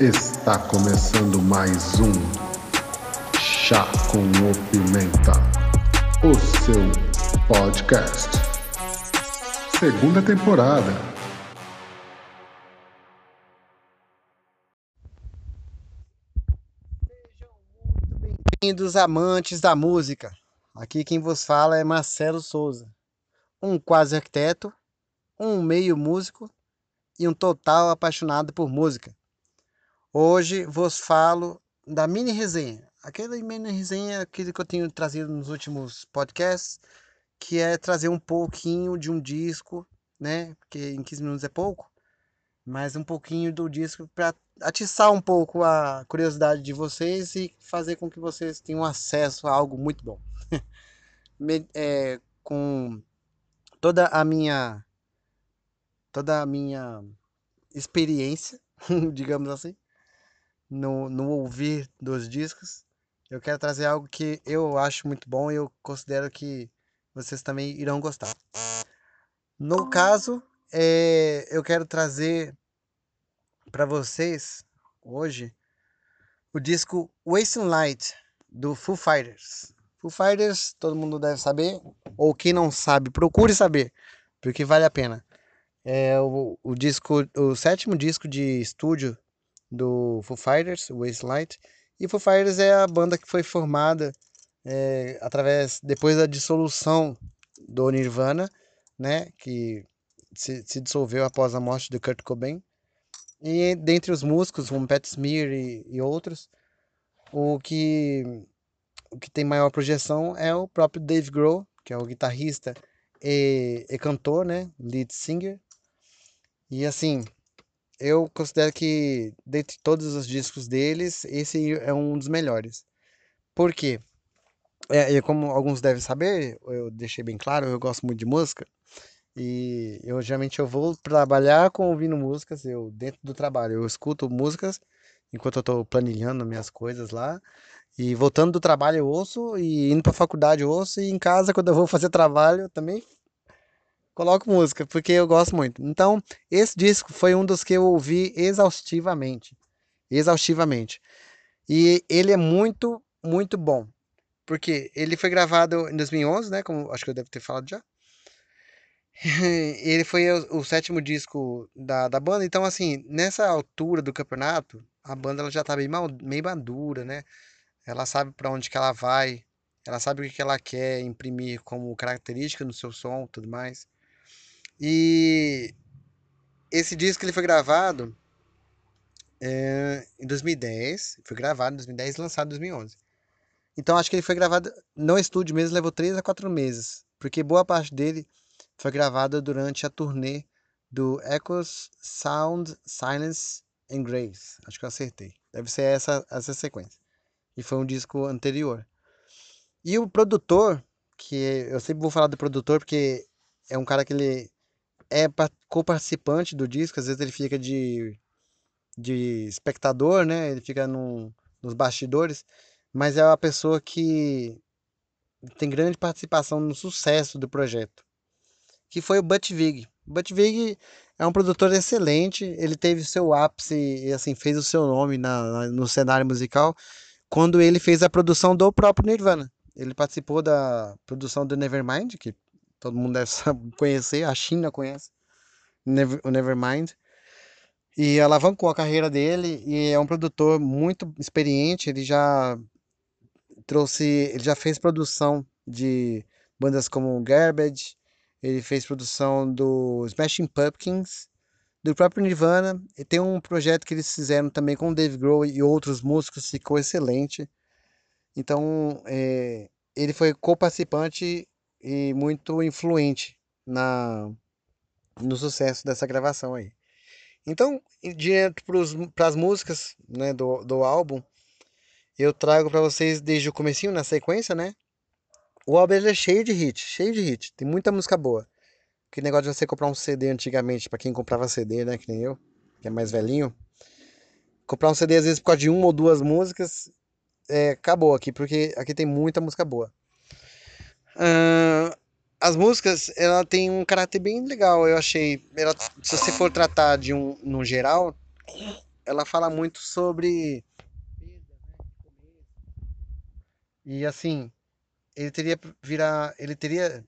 Está começando mais um Chá com o Pimenta, o seu podcast. Segunda temporada. Bem-vindos, amantes da música. Aqui quem vos fala é Marcelo Souza, um quase arquiteto, um meio músico e um total apaixonado por música. Hoje vos falo da mini resenha, aquela mini resenha aquele que eu tenho trazido nos últimos podcasts, que é trazer um pouquinho de um disco, né? Porque em 15 minutos é pouco, mas um pouquinho do disco para atiçar um pouco a curiosidade de vocês e fazer com que vocês tenham acesso a algo muito bom. é, com toda a minha toda a minha experiência, digamos assim, no, no ouvir dos discos, eu quero trazer algo que eu acho muito bom e eu considero que vocês também irão gostar. No caso, é, eu quero trazer para vocês hoje o disco Wasting Light do Foo Fighters. Foo Fighters, todo mundo deve saber, ou quem não sabe, procure saber, porque vale a pena. É o, o disco, o sétimo disco de estúdio do Foo Fighters, Wasteland. E Foo Fighters é a banda que foi formada é, através depois da dissolução do Nirvana, né, que se, se, dissolveu após a morte de Kurt Cobain. E dentre os músicos, como Pat Smear e, e outros, o que o que tem maior projeção é o próprio Dave Grohl, que é o guitarrista e, e cantor, né, lead singer e assim, eu considero que dentre todos os discos deles, esse é um dos melhores. Por quê? É, como alguns devem saber, eu deixei bem claro, eu gosto muito de música. E eu geralmente eu vou trabalhar com ouvindo músicas, eu dentro do trabalho, eu escuto músicas enquanto eu estou planilhando minhas coisas lá. E voltando do trabalho eu ouço, e indo para a faculdade eu ouço, e em casa quando eu vou fazer trabalho eu também coloco música, porque eu gosto muito. Então, esse disco foi um dos que eu ouvi exaustivamente. Exaustivamente. E ele é muito, muito bom. Porque ele foi gravado em 2011, né? Como acho que eu devo ter falado já. ele foi o, o, sétimo disco da, da banda. Então, assim, nessa altura do campeonato, a banda ela já tá bem, mal, meio madura, né? Ela sabe para onde que ela vai. Ela sabe o que, que ela quer imprimir como característica no seu som tudo mais. E esse disco ele foi gravado é, em 2010, foi gravado em 2010 e lançado em 2011. Então acho que ele foi gravado no estúdio mesmo, levou 3 a 4 meses, porque boa parte dele foi gravada durante a turnê do Echoes, Sound, Silence and Grace. Acho que eu acertei. Deve ser essa, essa sequência. E foi um disco anterior. E o produtor, que eu sempre vou falar do produtor porque é um cara que ele é co-participante do disco, às vezes ele fica de, de espectador, né? Ele fica no, nos bastidores, mas é uma pessoa que tem grande participação no sucesso do projeto, que foi o Butch Vig. Butch Vig é um produtor excelente, ele teve seu ápice e assim fez o seu nome na, no cenário musical quando ele fez a produção do próprio Nirvana. Ele participou da produção do Nevermind, que todo mundo deve conhecer, a China conhece Never, o Nevermind. E alavancou a carreira dele e é um produtor muito experiente, ele já trouxe, ele já fez produção de bandas como Garbage, ele fez produção do Smashing Pumpkins, do próprio Nirvana, e tem um projeto que eles fizeram também com o Dave Grohl e outros músicos, ficou excelente. Então, é, ele foi co-participante e muito influente na no sucesso dessa gravação aí. Então, direto para as músicas né, do, do álbum, eu trago para vocês desde o comecinho, na sequência, né? O álbum é cheio de hit, cheio de hit. Tem muita música boa. Que negócio de você comprar um CD antigamente, para quem comprava CD, né? Que nem eu, que é mais velhinho. Comprar um CD às vezes por causa de uma ou duas músicas, é, acabou aqui, porque aqui tem muita música boa. Uh, as músicas, ela tem um caráter bem legal, eu achei. Ela, se você for tratar de um no geral, ela fala muito sobre e assim, ele teria virar, ele teria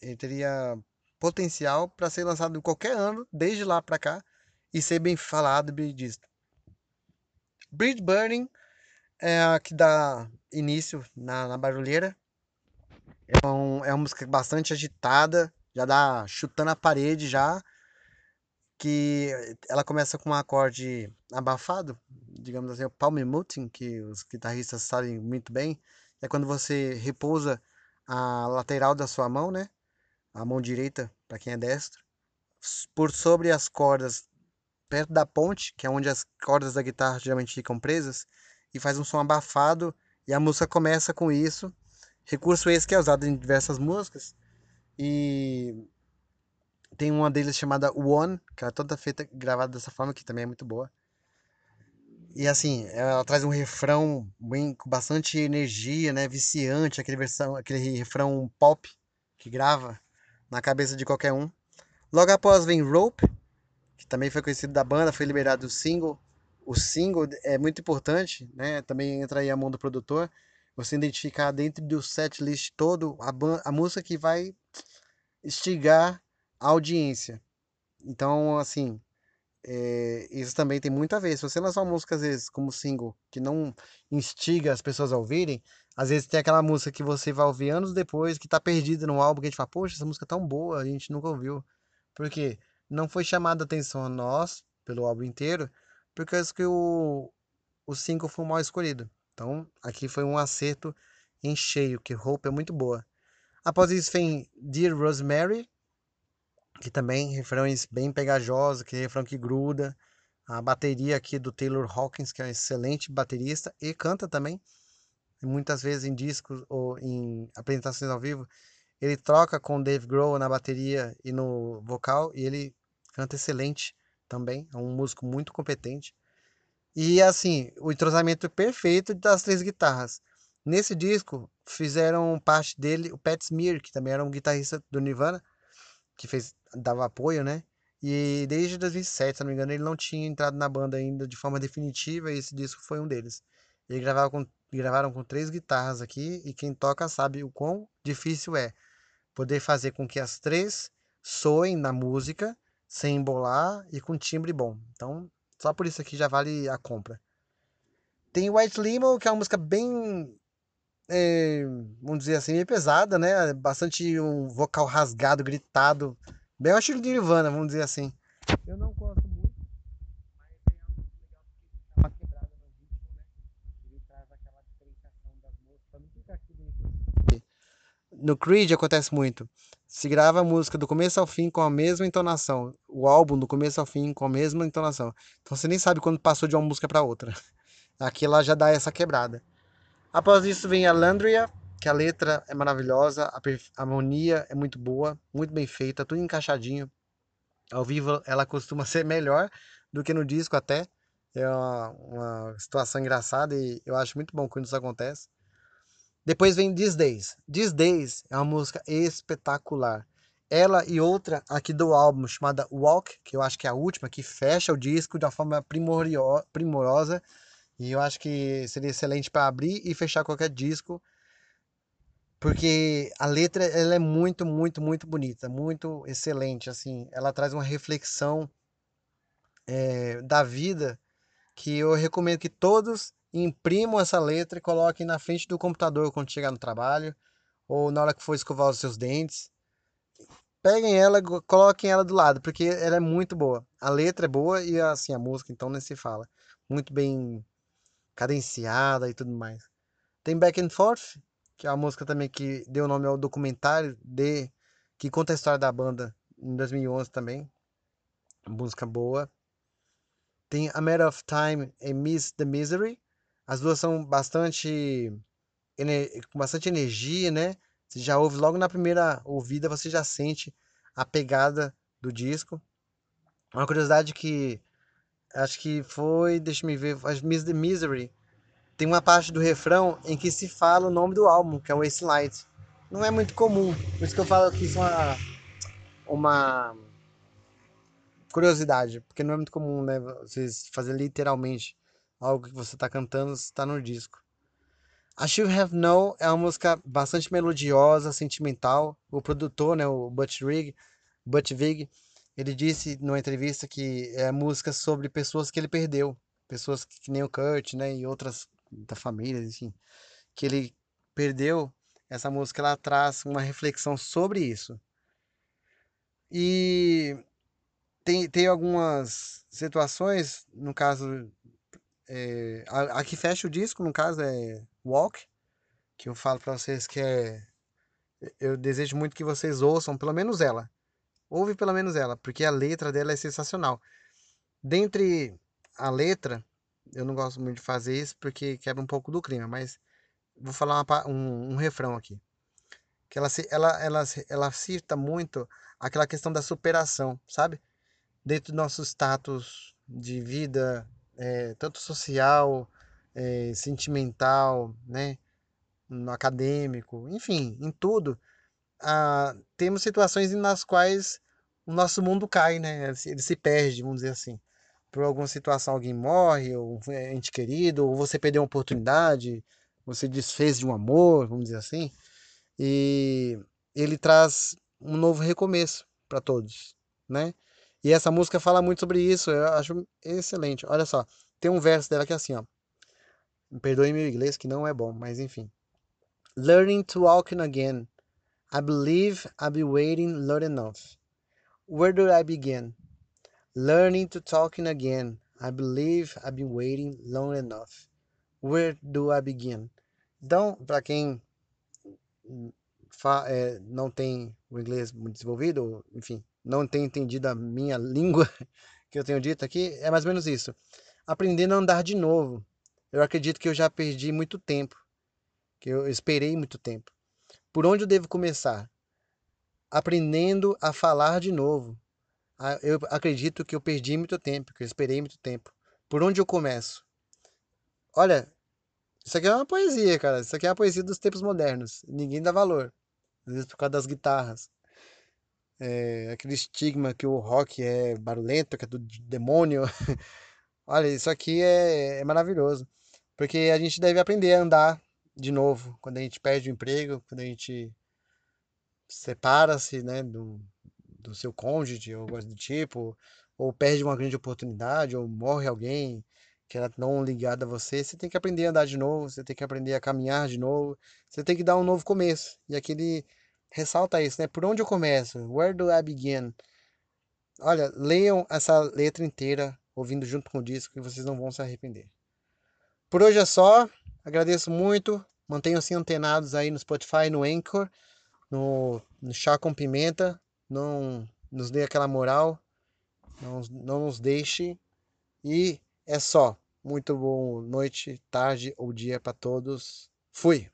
ele teria potencial para ser lançado em qualquer ano, desde lá para cá, e ser bem falado bem visto. Bridge Burning é a que dá início na, na barulheira. É, um, é uma música bastante agitada, já dá chutando a parede já. Que ela começa com um acorde abafado, digamos assim, o palm muting, que os guitarristas sabem muito bem. É quando você repousa a lateral da sua mão, né? A mão direita, para quem é destro, por sobre as cordas perto da ponte, que é onde as cordas da guitarra geralmente ficam presas, e faz um som abafado, e a música começa com isso. Recurso esse que é usado em diversas músicas. E tem uma deles chamada One, que é toda feita gravada dessa forma, que também é muito boa. E assim, ela traz um refrão bem, com bastante energia, né? Viciante, aquele, versão, aquele refrão pop que grava na cabeça de qualquer um. Logo após vem Rope, que também foi conhecido da banda, foi liberado o single. O single é muito importante, né? Também entra aí a mão do produtor. Você identificar dentro do set list todo a, a música que vai instigar a audiência. Então, assim, é, isso também tem muito a ver. Se você lançar uma música, às vezes, como single, que não instiga as pessoas a ouvirem, às vezes tem aquela música que você vai ouvir anos depois, que tá perdida no álbum, que a gente fala, poxa, essa música é tão boa, a gente nunca ouviu. Por quê? Não foi chamada atenção a nós, pelo álbum inteiro, porque acho que o, o single foi mal escolhido. Então, aqui foi um acerto em cheio, que Hope é muito boa. Após isso vem Dear Rosemary, que também refrões bem pegajosos, que é refrão que gruda. A bateria aqui do Taylor Hawkins, que é um excelente baterista e canta também muitas vezes em discos ou em apresentações ao vivo, ele troca com o Dave Grohl na bateria e no vocal e ele canta excelente também, é um músico muito competente. E assim, o entrosamento perfeito das três guitarras. Nesse disco fizeram parte dele o Pat Smear, que também era um guitarrista do Nirvana, que fez dava apoio, né? E desde 2007, se não me engano, ele não tinha entrado na banda ainda de forma definitiva e esse disco foi um deles. Ele gravava com gravaram com três guitarras aqui e quem toca sabe o quão difícil é poder fazer com que as três soem na música sem embolar e com timbre bom. Então, só por isso aqui já vale a compra. Tem White Limo, que é uma música bem, é, vamos dizer assim, meio pesada, né? Bastante um vocal rasgado, gritado, bem ao estilo de Nirvana, vamos dizer assim. Eu não gosto no Creed acontece muito. Se grava a música do começo ao fim com a mesma entonação. O álbum do começo ao fim com a mesma entonação. Então você nem sabe quando passou de uma música para outra. Aqui ela já dá essa quebrada. Após isso vem a Landria, que a letra é maravilhosa, a, harmonia é muito boa, muito bem feita, tudo encaixadinho. Ao vivo ela costuma ser melhor do que no disco até. É uma, uma situação engraçada e eu acho muito bom quando isso acontece. Depois vem These Days. These Days é uma música espetacular. Ela e outra aqui do álbum chamada Walk, que eu acho que é a última, que fecha o disco de uma forma primorosa. E eu acho que seria excelente para abrir e fechar qualquer disco. Porque a letra ela é muito, muito, muito bonita, muito excelente. assim Ela traz uma reflexão é, da vida que eu recomendo que todos imprimam essa letra e coloquem na frente do computador quando chegar no trabalho ou na hora que for escovar os seus dentes. Peguem ela, coloquem ela do lado, porque ela é muito boa. A letra é boa e assim a música então nem se fala. Muito bem cadenciada e tudo mais. Tem Back and Forth, que é a música também que deu nome ao documentário de que conta a história da banda em 2011 também. Música boa. Tem A Matter of Time e Miss the Misery, as duas são bastante com bastante energia, né? Você já ouve logo na primeira ouvida, você já sente a pegada do disco. Uma curiosidade que acho que foi, deixa me ver, as Miss the Misery. Tem uma parte do refrão em que se fala o nome do álbum, que é Light. Não é muito comum, por isso que eu falo que isso é uma, uma curiosidade, porque não é muito comum, né? Vocês fazer literalmente algo que você está cantando está no disco. A Should Have Known é uma música bastante melodiosa, sentimental. O produtor, né, o Butch Vig, Butch Vig, ele disse numa entrevista que é música sobre pessoas que ele perdeu, pessoas que, que nem o Kurt, né, e outras da família, assim, que ele perdeu. Essa música ela traz uma reflexão sobre isso. E tem, tem algumas situações, no caso, é, a, a, que fecha o disco, no caso, é Walk, que eu falo para vocês que é. Eu desejo muito que vocês ouçam, pelo menos ela. Ouve pelo menos ela, porque a letra dela é sensacional. Dentre a letra, eu não gosto muito de fazer isso porque quebra um pouco do clima, mas vou falar uma, um, um refrão aqui. Que ela, ela, ela, ela cita muito aquela questão da superação, sabe? Dentro do nosso status de vida, é, tanto social, é, sentimental, né? no acadêmico, enfim, em tudo, temos situações nas quais o nosso mundo cai, né? Ele se perde, vamos dizer assim. Por alguma situação, alguém morre, ou um ente querido, ou você perdeu uma oportunidade, você desfez de um amor, vamos dizer assim. E ele traz um novo recomeço para todos, né? E essa música fala muito sobre isso, eu acho excelente. Olha só, tem um verso dela que é assim, ó. Perdoe meu inglês que não é bom, mas enfim. Learning to walk again. I believe I've been waiting long enough. Where do I begin? Learning to talking again. I believe I've been waiting long enough. Where do I begin? Então, para quem é, não tem o inglês muito desenvolvido, enfim, não tem entendido a minha língua que eu tenho dito aqui, é mais ou menos isso. Aprendendo a andar de novo. Eu acredito que eu já perdi muito tempo, que eu esperei muito tempo. Por onde eu devo começar? Aprendendo a falar de novo. Eu acredito que eu perdi muito tempo, que eu esperei muito tempo. Por onde eu começo? Olha, isso aqui é uma poesia, cara. Isso aqui é a poesia dos tempos modernos. Ninguém dá valor. Às vezes por causa das guitarras. É, aquele estigma que o rock é barulhento, que é do demônio. Olha, isso aqui é, é maravilhoso. Porque a gente deve aprender a andar de novo. Quando a gente perde o emprego, quando a gente separa-se né, do, do seu cônjuge ou coisa do tipo, ou perde uma grande oportunidade, ou morre alguém, que era não ligada a você, você tem que aprender a andar de novo, você tem que aprender a caminhar de novo, você tem que dar um novo começo. E aqui ele ressalta isso, né? Por onde eu começo? Where do I begin? Olha, leiam essa letra inteira, ouvindo junto com o disco, que vocês não vão se arrepender. Por hoje é só. Agradeço muito. Mantenham-se antenados aí no Spotify, no Anchor, no, no Chá com Pimenta. Não nos dê aquela moral. Não, não nos deixe. E é só. Muito boa noite, tarde ou dia para todos. Fui!